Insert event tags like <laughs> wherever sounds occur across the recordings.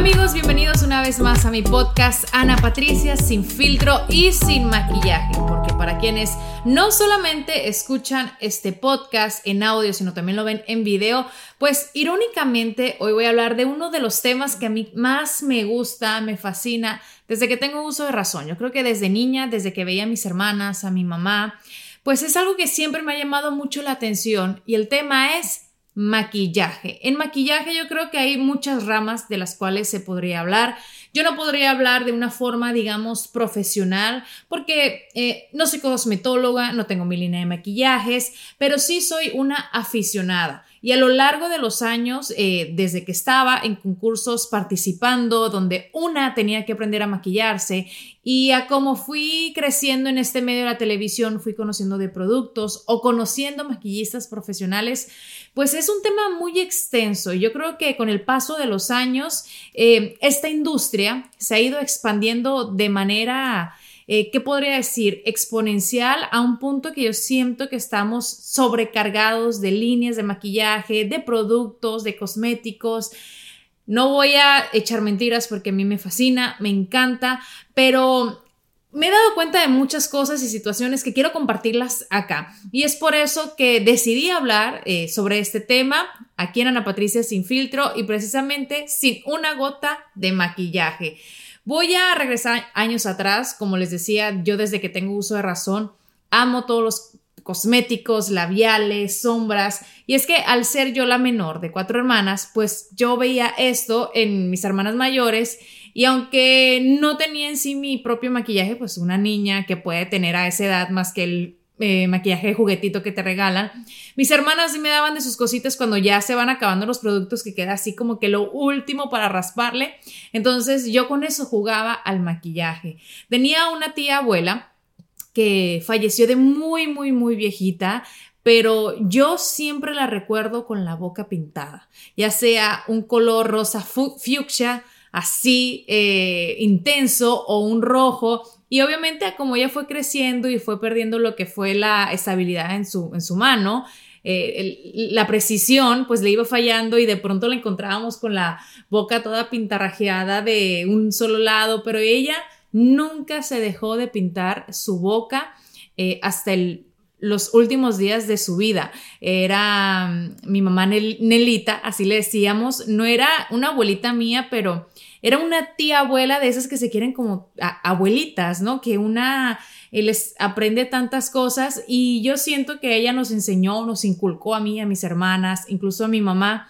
Amigos, bienvenidos una vez más a mi podcast Ana Patricia sin filtro y sin maquillaje, porque para quienes no solamente escuchan este podcast en audio, sino también lo ven en video, pues irónicamente hoy voy a hablar de uno de los temas que a mí más me gusta, me fascina, desde que tengo uso de razón. Yo creo que desde niña, desde que veía a mis hermanas, a mi mamá, pues es algo que siempre me ha llamado mucho la atención y el tema es maquillaje. En maquillaje yo creo que hay muchas ramas de las cuales se podría hablar. Yo no podría hablar de una forma, digamos, profesional, porque eh, no soy cosmetóloga, no tengo mi línea de maquillajes, pero sí soy una aficionada. Y a lo largo de los años, eh, desde que estaba en concursos participando, donde una tenía que aprender a maquillarse, y a cómo fui creciendo en este medio de la televisión, fui conociendo de productos o conociendo maquillistas profesionales, pues es un tema muy extenso. Yo creo que con el paso de los años, eh, esta industria se ha ido expandiendo de manera eh, ¿qué podría decir? Exponencial a un punto que yo siento que estamos sobrecargados de líneas de maquillaje, de productos, de cosméticos. No voy a echar mentiras porque a mí me fascina, me encanta, pero me he dado cuenta de muchas cosas y situaciones que quiero compartirlas acá. Y es por eso que decidí hablar eh, sobre este tema aquí en Ana Patricia sin filtro y precisamente sin una gota de maquillaje. Voy a regresar años atrás, como les decía, yo desde que tengo uso de razón, amo todos los cosméticos, labiales, sombras. Y es que al ser yo la menor de cuatro hermanas, pues yo veía esto en mis hermanas mayores y aunque no tenía en sí mi propio maquillaje, pues una niña que puede tener a esa edad más que el eh, maquillaje de juguetito que te regalan. Mis hermanas sí me daban de sus cositas cuando ya se van acabando los productos que queda así como que lo último para rasparle. Entonces yo con eso jugaba al maquillaje. Tenía una tía abuela que falleció de muy, muy, muy viejita, pero yo siempre la recuerdo con la boca pintada, ya sea un color rosa fucsia, así eh, intenso o un rojo y obviamente como ella fue creciendo y fue perdiendo lo que fue la estabilidad en su, en su mano, eh, la precisión pues le iba fallando y de pronto la encontrábamos con la boca toda pintarrajeada de un solo lado, pero ella nunca se dejó de pintar su boca eh, hasta los últimos días de su vida. Era mm, mi mamá Nelita, así le decíamos, no era una abuelita mía, pero era una tía abuela de esas que se quieren como abuelitas, ¿no? Que una eh, les aprende tantas cosas y yo siento que ella nos enseñó, nos inculcó a mí, a mis hermanas, incluso a mi mamá,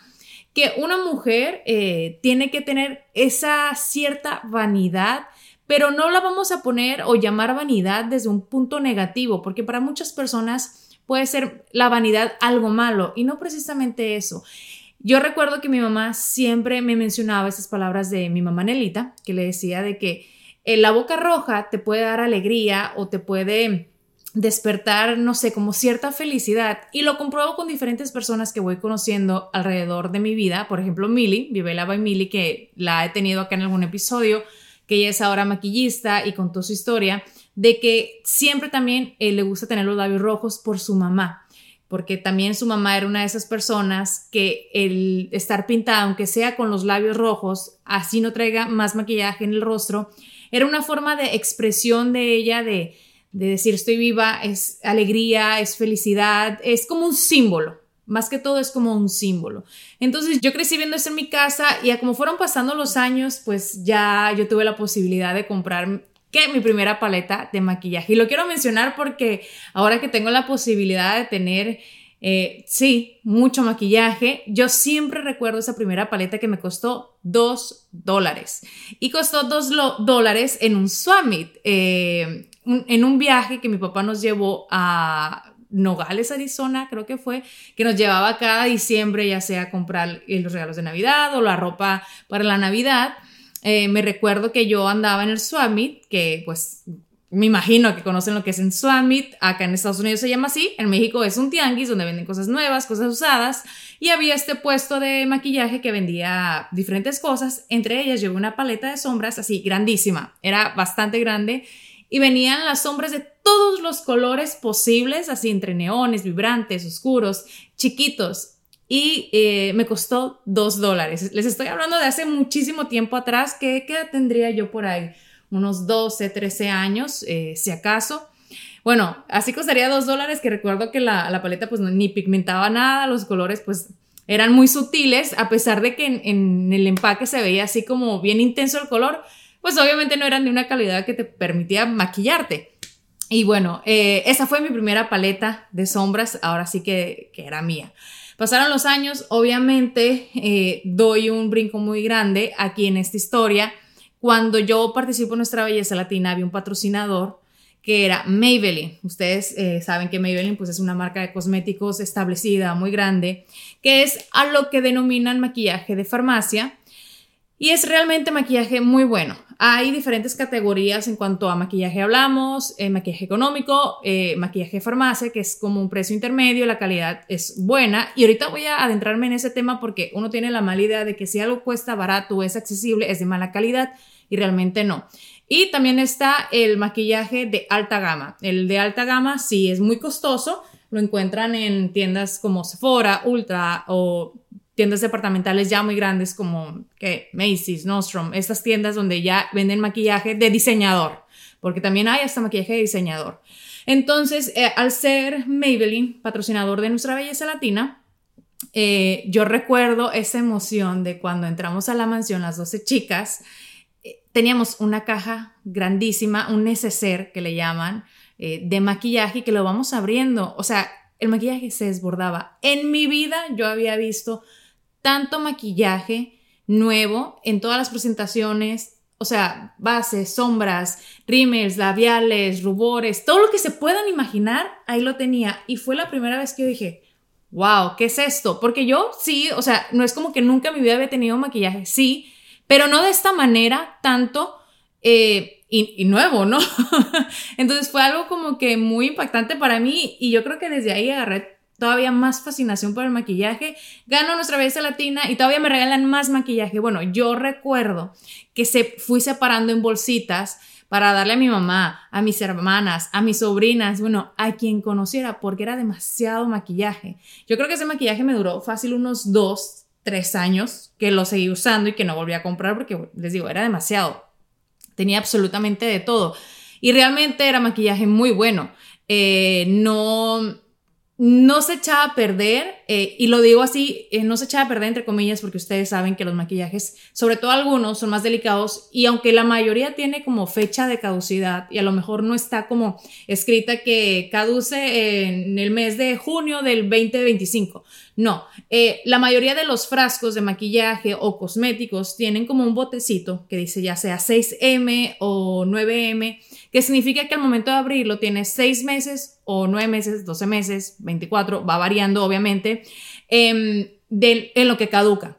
que una mujer eh, tiene que tener esa cierta vanidad, pero no la vamos a poner o llamar vanidad desde un punto negativo, porque para muchas personas puede ser la vanidad algo malo y no precisamente eso. Yo recuerdo que mi mamá siempre me mencionaba esas palabras de mi mamá Nelita, que le decía de que eh, la boca roja te puede dar alegría o te puede despertar, no sé, como cierta felicidad. Y lo compruebo con diferentes personas que voy conociendo alrededor de mi vida. Por ejemplo, Milly, Vivela by Milly, que la he tenido acá en algún episodio, que ella es ahora maquillista y contó su historia, de que siempre también eh, le gusta tener los labios rojos por su mamá porque también su mamá era una de esas personas que el estar pintada, aunque sea con los labios rojos, así no traiga más maquillaje en el rostro, era una forma de expresión de ella de, de decir estoy viva, es alegría, es felicidad, es como un símbolo. Más que todo es como un símbolo. Entonces yo crecí viendo eso en mi casa y como fueron pasando los años, pues ya yo tuve la posibilidad de comprar que mi primera paleta de maquillaje. Y lo quiero mencionar porque ahora que tengo la posibilidad de tener, eh, sí, mucho maquillaje, yo siempre recuerdo esa primera paleta que me costó dos dólares. Y costó dos dólares en un summit, eh, en un viaje que mi papá nos llevó a Nogales, Arizona, creo que fue, que nos llevaba cada diciembre ya sea a comprar los regalos de Navidad o la ropa para la Navidad. Eh, me recuerdo que yo andaba en el Swamit, que pues me imagino que conocen lo que es en Swamit, acá en Estados Unidos se llama así, en México es un tianguis donde venden cosas nuevas, cosas usadas, y había este puesto de maquillaje que vendía diferentes cosas, entre ellas llevé una paleta de sombras así grandísima, era bastante grande, y venían las sombras de todos los colores posibles, así entre neones, vibrantes, oscuros, chiquitos. Y eh, me costó dos dólares. Les estoy hablando de hace muchísimo tiempo atrás. ¿Qué, qué tendría yo por ahí? Unos 12, 13 años, eh, si acaso. Bueno, así costaría dos dólares, que recuerdo que la, paleta pues ni pigmentaba nada, los colores pues eran muy sutiles, a pesar de que en el empaque se veía así como bien intenso el color, pues obviamente no eran de una calidad que te permitía maquillarte. Y bueno, eh, esa fue mi primera paleta de sombras, ahora sí que, que era mía. Pasaron los años, obviamente eh, doy un brinco muy grande aquí en esta historia. Cuando yo participo en Nuestra Belleza Latina había un patrocinador que era Maybelline. Ustedes eh, saben que Maybelline pues, es una marca de cosméticos establecida, muy grande, que es a lo que denominan maquillaje de farmacia y es realmente maquillaje muy bueno. Hay diferentes categorías en cuanto a maquillaje hablamos, eh, maquillaje económico, eh, maquillaje farmacia, que es como un precio intermedio, la calidad es buena. Y ahorita voy a adentrarme en ese tema porque uno tiene la mala idea de que si algo cuesta barato es accesible, es de mala calidad y realmente no. Y también está el maquillaje de alta gama. El de alta gama sí es muy costoso, lo encuentran en tiendas como Sephora, Ultra o tiendas departamentales ya muy grandes como Macy's, Nordstrom, estas tiendas donde ya venden maquillaje de diseñador, porque también hay hasta maquillaje de diseñador. Entonces, eh, al ser Maybelline, patrocinador de nuestra belleza latina, eh, yo recuerdo esa emoción de cuando entramos a la mansión, las 12 chicas, eh, teníamos una caja grandísima, un neceser que le llaman, de maquillaje que lo vamos abriendo. O sea, el maquillaje se desbordaba. En mi vida yo había visto tanto maquillaje nuevo en todas las presentaciones, o sea, bases, sombras, rímels, labiales, rubores, todo lo que se puedan imaginar, ahí lo tenía. Y fue la primera vez que yo dije, wow, ¿qué es esto? Porque yo sí, o sea, no es como que nunca en mi vida había tenido maquillaje, sí, pero no de esta manera tanto eh, y, y, nuevo, ¿no? <laughs> Entonces fue algo como que muy impactante para mí y yo creo que desde ahí agarré todavía más fascinación por el maquillaje. Gano nuestra belleza latina y todavía me regalan más maquillaje. Bueno, yo recuerdo que se fui separando en bolsitas para darle a mi mamá, a mis hermanas, a mis sobrinas, bueno, a quien conociera, porque era demasiado maquillaje. Yo creo que ese maquillaje me duró fácil unos dos, tres años que lo seguí usando y que no volví a comprar porque, les digo, era demasiado. Tenía absolutamente de todo. Y realmente era maquillaje muy bueno. Eh, no, no se echaba a perder, eh, y lo digo así, eh, no se echaba a perder entre comillas porque ustedes saben que los maquillajes, sobre todo algunos, son más delicados y aunque la mayoría tiene como fecha de caducidad y a lo mejor no está como escrita que caduce en el mes de junio del 2025, no, eh, la mayoría de los frascos de maquillaje o cosméticos tienen como un botecito que dice ya sea 6M o 9M, que significa que al momento de abrirlo tiene 6 meses o 9 meses, 12 meses, 24, va variando obviamente, em, en lo que caduca.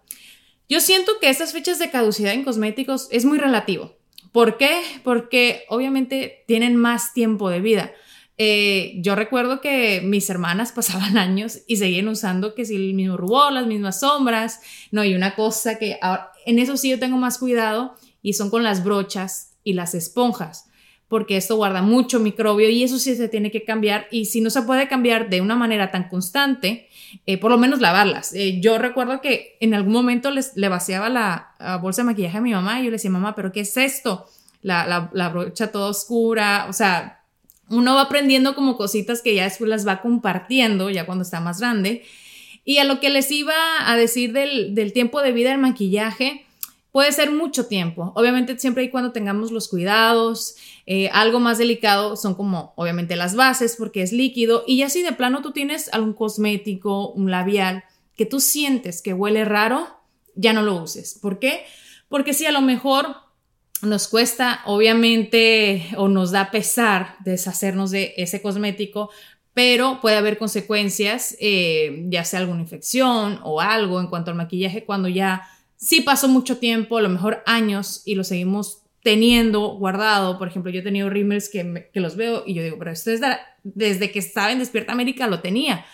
Yo siento que estas fechas de caducidad en cosméticos es muy relativo. ¿Por qué? Porque obviamente tienen más tiempo de vida. Eh, yo recuerdo que mis hermanas <laughs> pasaban años y seguían usando que si el mismo rubor, las mismas sombras, no, hay una cosa que en eso sí yo tengo más cuidado y son con las brochas y las esponjas, porque esto guarda mucho microbio y eso sí se tiene que cambiar y si no se puede cambiar de una manera tan constante, eh, por lo menos lavarlas. Eh, yo recuerdo que en algún momento les, le vaciaba la, bolsa de maquillaje a mi mamá y yo le decía, mamá, pero ¿qué es esto? La, brocha toda oscura, o sea, uno va aprendiendo como cositas que ya después las va compartiendo, ya cuando está más grande. Y a lo que les iba a decir del, del tiempo de vida del maquillaje, puede ser mucho tiempo. Obviamente siempre y cuando tengamos los cuidados, eh, algo más delicado son como obviamente las bases porque es líquido y ya si de plano tú tienes algún cosmético, un labial que tú sientes que huele raro, ya no lo uses. ¿Por qué? Porque si a lo mejor nos cuesta obviamente o nos da pesar deshacernos de ese cosmético, pero puede haber consecuencias, eh, ya sea alguna infección o algo en cuanto al maquillaje cuando ya sí pasó mucho tiempo, a lo mejor años, y lo seguimos teniendo guardado. Por ejemplo, yo he tenido rímels que, que los veo y yo digo, pero esto es desde que estaba en Despierta América lo tenía.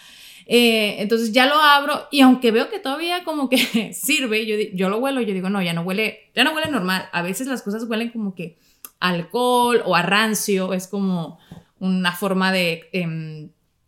Eh, entonces ya lo abro y aunque veo que todavía como que <laughs> sirve, yo, yo lo huelo y yo digo, no, ya no huele, ya no huele normal. A veces las cosas huelen como que alcohol o a rancio, es como una forma de... Em,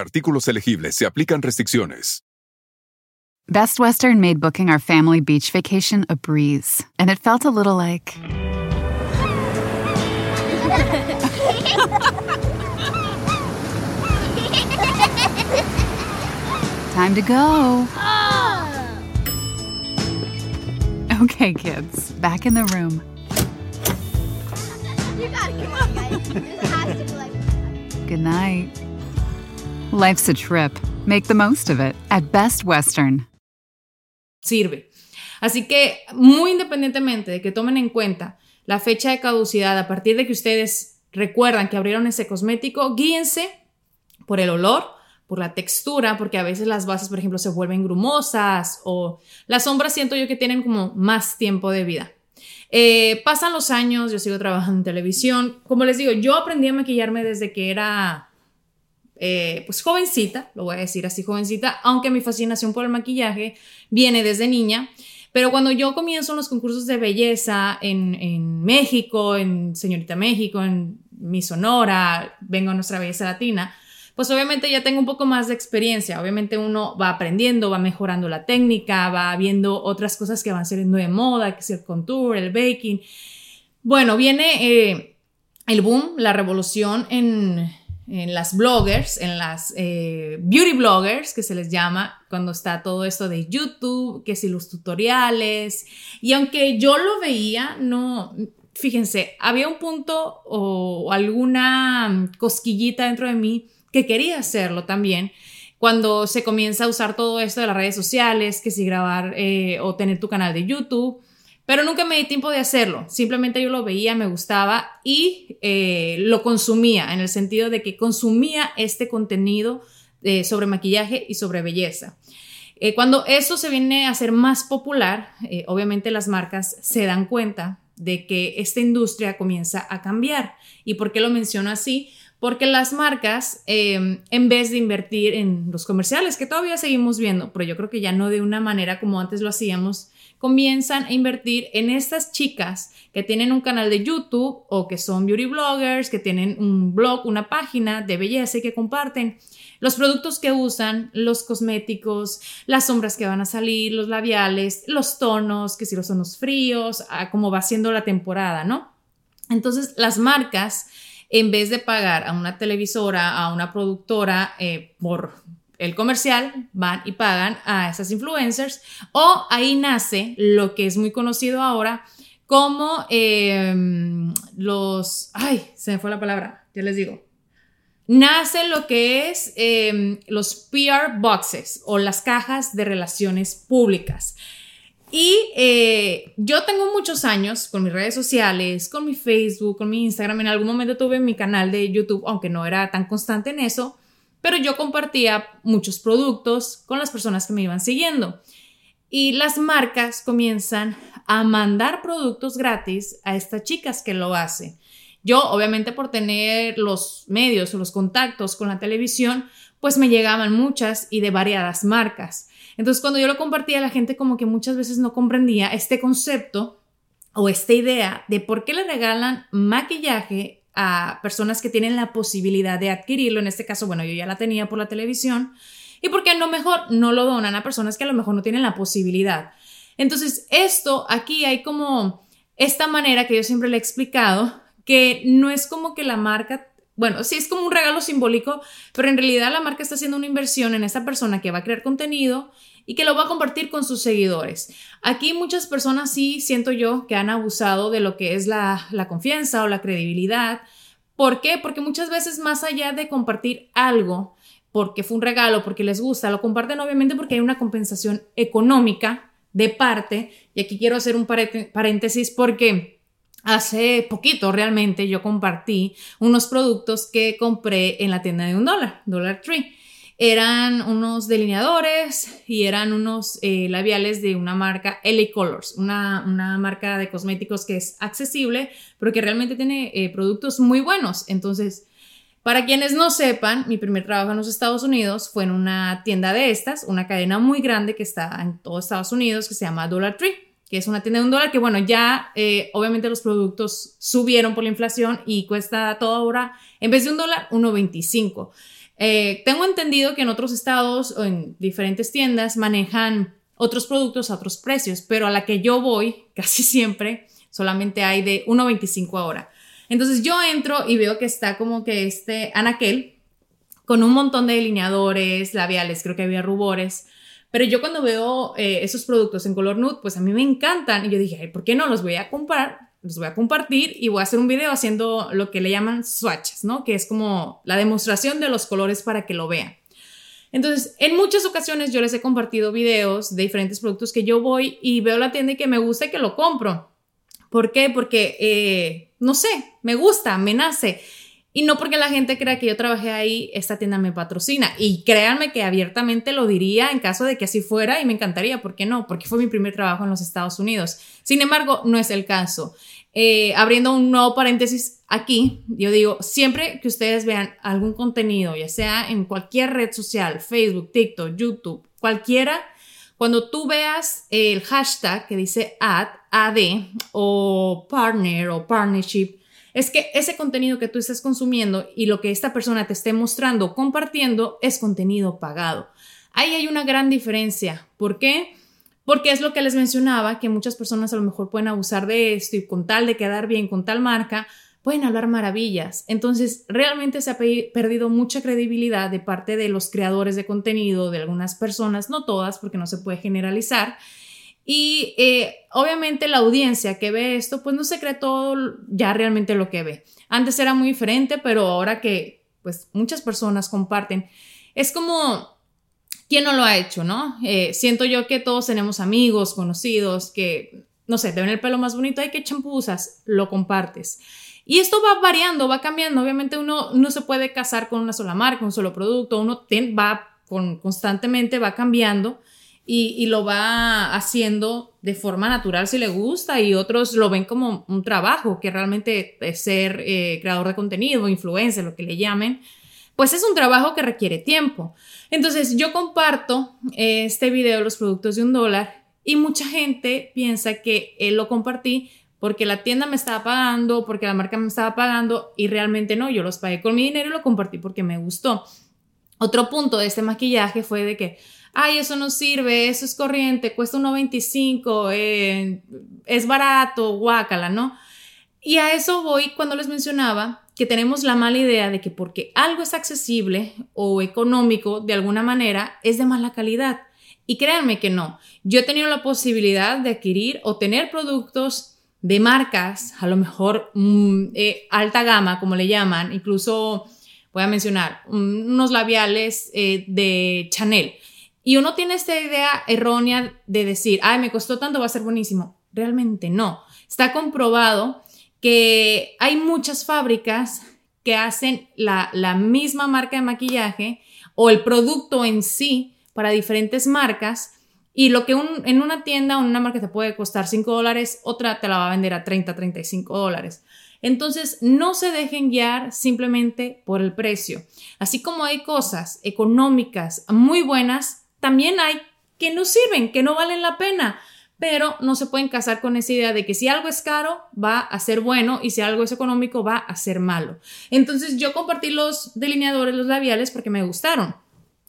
artículos elegibles se aplican restricciones. Best Western made booking our family beach vacation a breeze, and it felt a little like. Time to go. Okay, kids, back in the room. You gotta come on, guys. This has to be like. Good night. Life's a trip. Make the most of it at Best Western. sirve. Así que, muy independientemente de que tomen en cuenta la fecha de caducidad a partir de que ustedes recuerdan que abrieron ese cosmético, guíense por el olor, por la textura, porque a veces las bases, por ejemplo, se vuelven grumosas o las sombras siento yo que tienen como más tiempo de vida. Eh, pasan los años, yo sigo trabajando en televisión. Como les digo, yo aprendí a maquillarme desde que era eh, pues jovencita, lo voy a decir así jovencita, aunque mi fascinación por el maquillaje viene desde niña. Pero cuando yo comienzo en los concursos de belleza en, en México, en Señorita México, en Mi Sonora, vengo a nuestra belleza latina, pues obviamente ya tengo un poco más de experiencia. Obviamente uno va aprendiendo, va mejorando la técnica, va viendo otras cosas que van saliendo de moda, que es el contour, el baking. Bueno, viene eh, el boom, la revolución en, en las bloggers, en las eh, beauty bloggers, que se les llama, cuando está todo esto de YouTube, que si los tutoriales. Y aunque yo lo veía, no, fíjense, había un punto o alguna cosquillita dentro de mí que quería hacerlo también. Cuando se comienza a usar todo esto de las redes sociales, que si grabar eh, o tener tu canal de YouTube, pero nunca me di tiempo de hacerlo. Simplemente yo lo veía, me gustaba y eh, lo consumía, en el sentido de que consumía este contenido eh, sobre maquillaje y sobre belleza. Eh, cuando eso se viene a ser más popular, obviamente las marcas se dan cuenta de que esta industria comienza a cambiar. ¿Y por qué lo menciono así? Porque las marcas, en vez de invertir en los comerciales, que todavía seguimos viendo, pero yo creo que ya no de una manera como antes lo hacíamos, comienzan a invertir en estas chicas que tienen un canal de YouTube o que son beauty bloggers, que tienen un blog, una página de belleza y que comparten los productos que usan, los cosméticos, las sombras que van a salir, los labiales, los tonos, que si los tonos fríos, como va siendo la temporada, ¿no? Entonces, las marcas, en vez de pagar a una televisora, a una productora eh, por el comercial, van y pagan a esas influencers o ahí nace lo que es muy conocido ahora como em, los, ay, se me fue la palabra, ya les digo, nace lo que es em, los PR boxes o las cajas de relaciones públicas. Y eh, yo tengo muchos años con mis redes sociales, con mi Facebook, con mi Instagram. En algún momento tuve mi canal de YouTube, aunque no era tan constante en eso pero yo compartía muchos productos con las personas que me iban siguiendo. Y las marcas comienzan a mandar productos gratis a estas chicas que lo hacen. Yo, obviamente, por tener los medios o los contactos con la televisión, pues me llegaban muchas y de variadas marcas. Entonces, cuando yo lo compartía, la gente como que muchas veces no comprendía este concepto o esta idea de por qué le regalan maquillaje a personas que tienen la posibilidad de adquirirlo. En este caso, bueno, yo ya la tenía por la televisión. Y por qué lo mejor no lo donan a personas que a lo mejor no tienen la posibilidad. Entonces, esto aquí hay como esta manera que yo siempre le he explicado, que no es como que la marca bueno, sí es como un regalo simbólico, pero en realidad la marca está haciendo una inversión en esa persona que va a crear contenido y que lo va a compartir con sus seguidores. Aquí muchas personas sí siento yo que han abusado de lo que es la, confianza o la credibilidad. ¿Por qué? Porque muchas veces más allá de compartir algo, porque fue un regalo, porque les gusta, lo comparten obviamente porque hay una compensación económica de parte. Y aquí quiero hacer un paréntesis porque Hace poquito realmente yo compartí unos productos que compré en la tienda de un dólar, Dollar Tree. Eran unos delineadores y eran unos eh, labiales de una marca LA Colors, una, marca de cosméticos que es accesible, pero que realmente tiene eh, productos muy buenos. Entonces, para quienes no sepan, mi primer trabajo en los Estados Unidos fue en una tienda de estas, una cadena muy grande que está en todo Estados Unidos que se llama Dollar Tree que es una tienda de un dólar, que bueno, ya eh, obviamente los productos subieron por la inflación y cuesta todo ahora, en vez de un dólar, 1.25. Eh, tengo entendido que en otros estados o en diferentes tiendas manejan otros productos a otros precios, pero a la que yo voy <laughs> casi siempre solamente hay de 1.25 ahora. Entonces yo entro y veo que está como que este anaquel con un montón de delineadores, labiales, creo que había rubores, pero yo cuando veo eh, esos productos en color nude, pues a mí me encantan. Y yo dije, ¿por qué no los voy a comprar? Los voy a compartir y voy a hacer un video haciendo lo que le llaman swatches, ¿no? Que es como la demostración de los colores para que lo vean. Entonces, en muchas ocasiones yo les he compartido videos de diferentes productos que yo voy y veo la tienda y que me gusta y que lo compro. ¿Por qué? Porque, eh, no sé, me gusta, me nace. Y no porque la gente crea que yo trabajé ahí, esta tienda me patrocina. Y créanme que abiertamente lo diría en caso de que así fuera y me encantaría. ¿Por qué no? Porque fue mi primer trabajo en los Estados Unidos. Sin embargo, no es el caso. Eh, abriendo un nuevo paréntesis aquí, yo digo, siempre que ustedes vean algún contenido, ya sea en cualquier red social, Facebook, TikTok, YouTube, cualquiera, cuando tú veas el hashtag que dice ad, ad o partner o partnership, es que ese contenido que tú estás consumiendo y lo que esta persona te esté mostrando, compartiendo, es contenido pagado. Ahí hay una gran diferencia. ¿Por qué? Porque es lo que les mencionaba, que muchas personas a lo mejor pueden abusar de esto y con tal de quedar bien con tal marca, pueden hablar maravillas. Entonces, realmente se ha perdido mucha credibilidad de parte de los creadores de contenido, de algunas personas, no todas, porque no se puede generalizar, y eh, obviamente la audiencia que ve esto, pues no se cree todo ya realmente lo que ve. Antes era muy diferente, pero ahora que pues muchas personas comparten, es como, ¿quién no lo ha hecho, no? Eh, siento yo que todos tenemos amigos, conocidos, que, no sé, te ven el pelo más bonito, hay que champú usas, lo compartes. Y esto va variando, va cambiando. Obviamente uno no se puede casar con una sola marca, un solo producto, uno va con, constantemente, va cambiando y, lo va haciendo de forma natural si le gusta y otros lo ven como un trabajo, que realmente es ser eh, creador de contenido, influencer, lo que le llamen, pues es un trabajo que requiere tiempo. Entonces yo comparto eh, este video de los productos de un dólar y mucha gente piensa que él lo compartí porque la tienda me estaba pagando, porque la marca me estaba pagando y realmente no, yo los pagué con mi dinero y lo compartí porque me gustó. Otro punto de este maquillaje fue de que ay, eso no sirve, eso es corriente, cuesta 1.25, eh, es barato, guácala, ¿no? Y a eso voy cuando les mencionaba que tenemos la mala idea de que porque algo es accesible o económico de alguna manera es de mala calidad. Y créanme que no. Yo he tenido la posibilidad de adquirir o tener productos de marcas, a lo mejor mm, eh, alta gama, como le llaman, incluso voy a mencionar unos labiales eh, de Chanel y uno tiene esta idea errónea de decir, ay, me costó tanto, va a ser buenísimo. Realmente no. Está comprobado que hay muchas fábricas que hacen la, misma marca de maquillaje o el producto en sí para diferentes marcas y lo que en una tienda o en una marca te puede costar 5 dólares, otra te la va a vender a 30, 35 dólares. Entonces, no se dejen guiar simplemente por el precio. Así como hay cosas económicas muy buenas, también hay que no sirven, que no valen la pena pero no se pueden casar con esa idea de que si algo es caro va a ser bueno y si algo es económico va a ser malo. Entonces yo compartí los delineadores, los labiales porque me gustaron.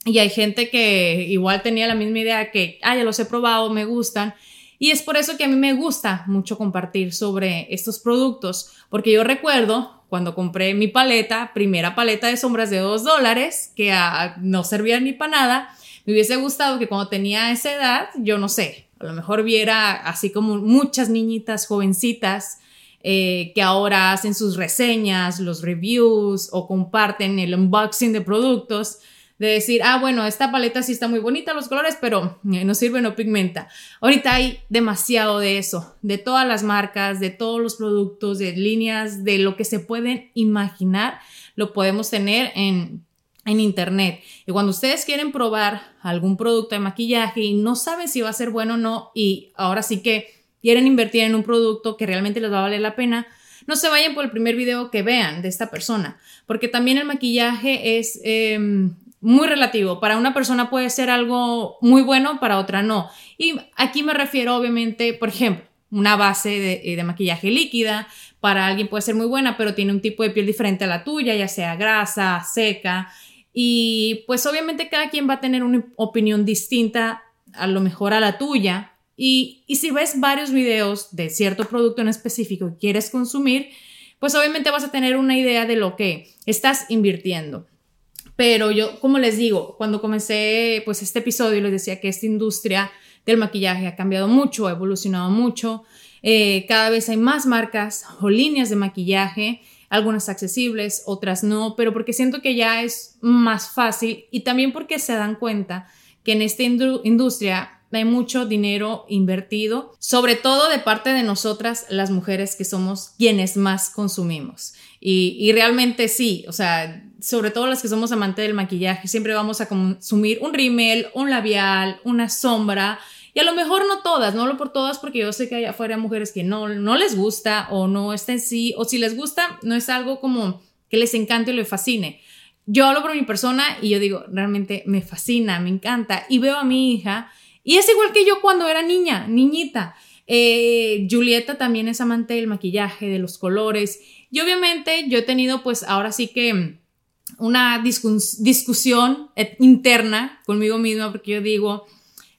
Y hay gente que igual tenía la misma idea que, ah, ya los he probado, me gustan. Y es por eso que a mí me gusta mucho compartir sobre estos productos, porque yo recuerdo cuando compré mi paleta, primera paleta de sombras de 2 dólares, que ah, no servía ni para nada, me hubiese gustado que cuando tenía esa edad, yo no sé, a lo mejor viera así como muchas niñitas jovencitas eh, que ahora hacen sus reseñas, los reviews o comparten el unboxing de productos, de decir, ah, bueno, esta paleta sí está muy bonita, los colores, pero eh, no sirve, no pigmenta. Ahorita hay demasiado de eso, de todas las marcas, de todos los productos, de líneas, de lo que se pueden imaginar, lo podemos tener en en internet. Y cuando ustedes quieren probar algún producto de maquillaje y no saben si va a ser bueno o no, y ahora sí que quieren invertir en un producto que realmente les va a valer la pena, no se vayan por el primer video que vean de esta persona, porque también el maquillaje es em, muy relativo. Para una persona puede ser algo muy bueno, para otra no. Y aquí me refiero obviamente, por ejemplo, una base de, de maquillaje líquida, para alguien puede ser muy buena, pero tiene un tipo de piel diferente a la tuya, ya sea grasa, seca. Y pues obviamente cada quien va a tener una opinión distinta, a lo mejor a la tuya. Y, si ves varios videos de cierto producto en específico y quieres consumir, pues obviamente vas a tener una idea de lo que estás invirtiendo. Pero yo, como les digo, cuando comencé pues este episodio les decía que esta industria del maquillaje ha cambiado mucho, ha evolucionado mucho. Eh, cada vez hay más marcas o líneas de maquillaje algunas accesibles, otras no, pero porque siento que ya es más fácil y también porque se dan cuenta que en esta industria hay mucho dinero invertido, sobre todo de parte de nosotras, las mujeres que somos quienes más consumimos. Y, y, realmente sí, o sea, sobre todo las que somos amantes del maquillaje, siempre vamos a consumir un rímel, un labial, una sombra, y a lo mejor no todas, no hablo por todas porque yo sé que hay afuera mujeres que no, no les gusta o no está en sí, o si les gusta, no es algo como que les encante o les fascine. Yo hablo por mi persona y yo digo, realmente me fascina, me encanta. Y veo a mi hija y es igual que yo cuando era niña, niñita. Eh, Julieta también es amante del maquillaje, de los colores. Y obviamente yo he tenido pues ahora sí que una discusión interna conmigo misma porque yo digo,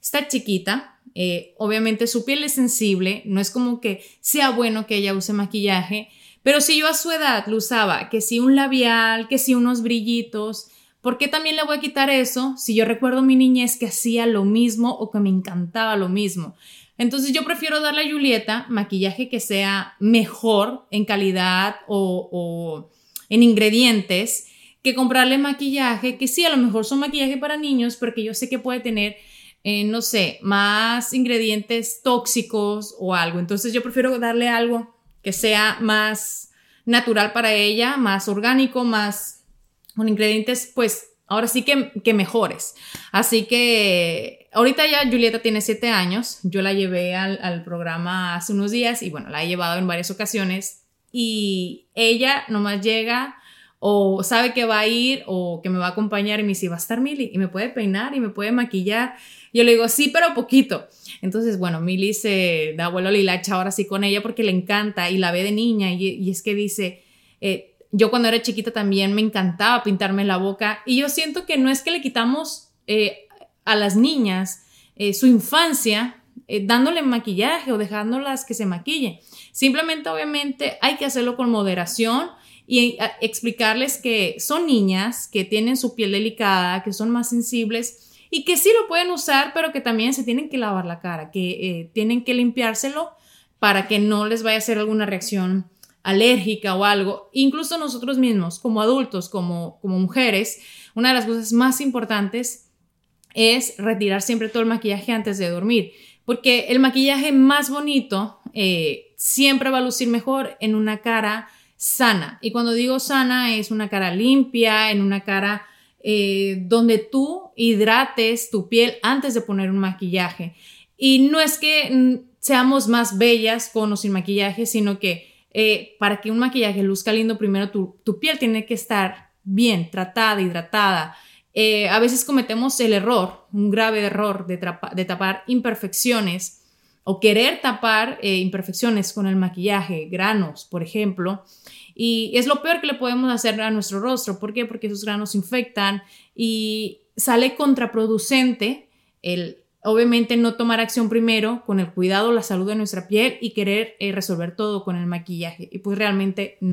está chiquita, eh, obviamente su piel es sensible, no es como que sea bueno que ella use maquillaje, pero si yo a su edad lo usaba, que si un labial, que si unos brillitos, ¿por qué también le voy a quitar eso si yo recuerdo mi niñez que hacía lo mismo o que me encantaba lo mismo? Entonces yo prefiero darle a Julieta maquillaje que sea mejor en calidad o, o en ingredientes que comprarle maquillaje que sí, a lo mejor son maquillaje para niños, pero que yo sé que puede tener eh, no sé, más ingredientes tóxicos o algo. Entonces yo prefiero darle algo que sea más natural para ella, más orgánico, más con ingredientes, pues ahora sí que, que mejores. Así que ahorita ya Julieta tiene siete años, yo la llevé al, al programa hace unos días y bueno, la he llevado en varias ocasiones y ella nomás llega o sabe que va a ir o que me va a acompañar y me dice, va a estar Mili y me puede peinar y me puede maquillar yo le digo, sí, pero poquito. Entonces, bueno, Milly se da vuelo a echa ahora sí con ella porque le encanta y la ve de niña y, es que dice, eh, yo cuando era chiquita también me encantaba pintarme la boca y yo siento que no es que le quitamos eh, a las niñas eh, su infancia dándole maquillaje o dejándolas que se maquillen. Simplemente, obviamente, hay que hacerlo con moderación y explicarles que son niñas, que tienen su piel delicada, que son más sensibles y que sí lo pueden usar, pero que también se tienen que lavar la cara, que eh, tienen que limpiárselo para que no les vaya a hacer alguna reacción alérgica o algo. Incluso nosotros mismos, como adultos, como, como mujeres, una de las cosas más importantes es retirar siempre todo el maquillaje antes de dormir, porque el maquillaje más bonito eh, siempre va a lucir mejor en una cara sana. Y cuando digo sana es una cara limpia, en una cara eh, donde tú hidrates tu piel antes de poner un maquillaje. Y no es que mm, seamos más bellas con o sin maquillaje, sino que eh, para que un maquillaje luzca lindo, primero tu, tu piel tiene que estar bien, tratada, hidratada. Eh, a veces cometemos el error, un grave error de, tapar imperfecciones o querer tapar imperfecciones con el maquillaje, granos, por ejemplo. Y es lo peor que le podemos hacer a nuestro rostro. ¿Por qué? Porque esos granos infectan y sale contraproducente el obviamente no tomar acción primero con el cuidado, la salud de nuestra piel y querer eh, resolver todo con el maquillaje. Y pues realmente no.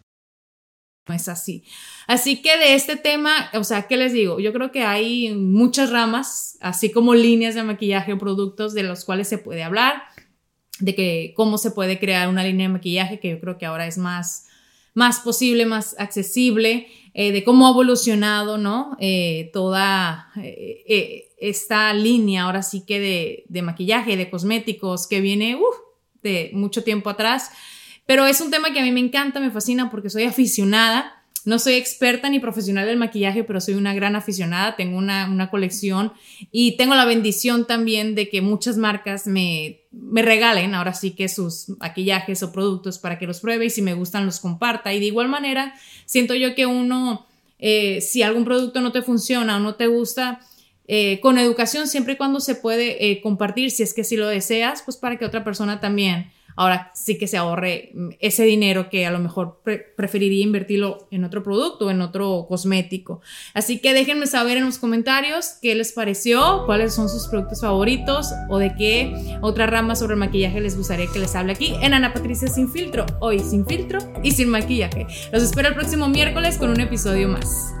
No es así. Así que de este tema, o sea, ¿qué les digo? Yo creo que hay muchas ramas, así como líneas de maquillaje o productos de los cuales se puede hablar, de que cómo se puede crear una línea de maquillaje, que yo creo que ahora es más, más posible, más accesible, eh, de cómo ha evolucionado, ¿no? Eh, toda eh, esta línea ahora sí que de, de maquillaje, de cosméticos, que viene uf, de mucho tiempo atrás. Pero es un tema que a mí me encanta, me fascina porque soy aficionada. No soy experta ni profesional del maquillaje, pero soy una gran aficionada. Tengo una, una colección y tengo la bendición también de que muchas marcas me, me regalen ahora sí que sus maquillajes o productos para que los pruebe y si me gustan los comparta. Y de igual manera, siento yo que uno, eh, si algún producto no te funciona o no te gusta, eh, con educación, siempre y cuando se puede eh, compartir, si es que si lo deseas, pues para que otra persona también ahora sí que se ahorre mm, ese dinero que a lo mejor pre preferiría invertirlo en otro producto, en otro cosmético. Así que déjenme saber en los comentarios qué les pareció, cuáles son sus productos favoritos o de qué otra rama sobre el maquillaje les gustaría que les hable aquí en Ana Patricia Sin Filtro, hoy sin filtro y sin maquillaje. Los espero el próximo miércoles con un episodio más.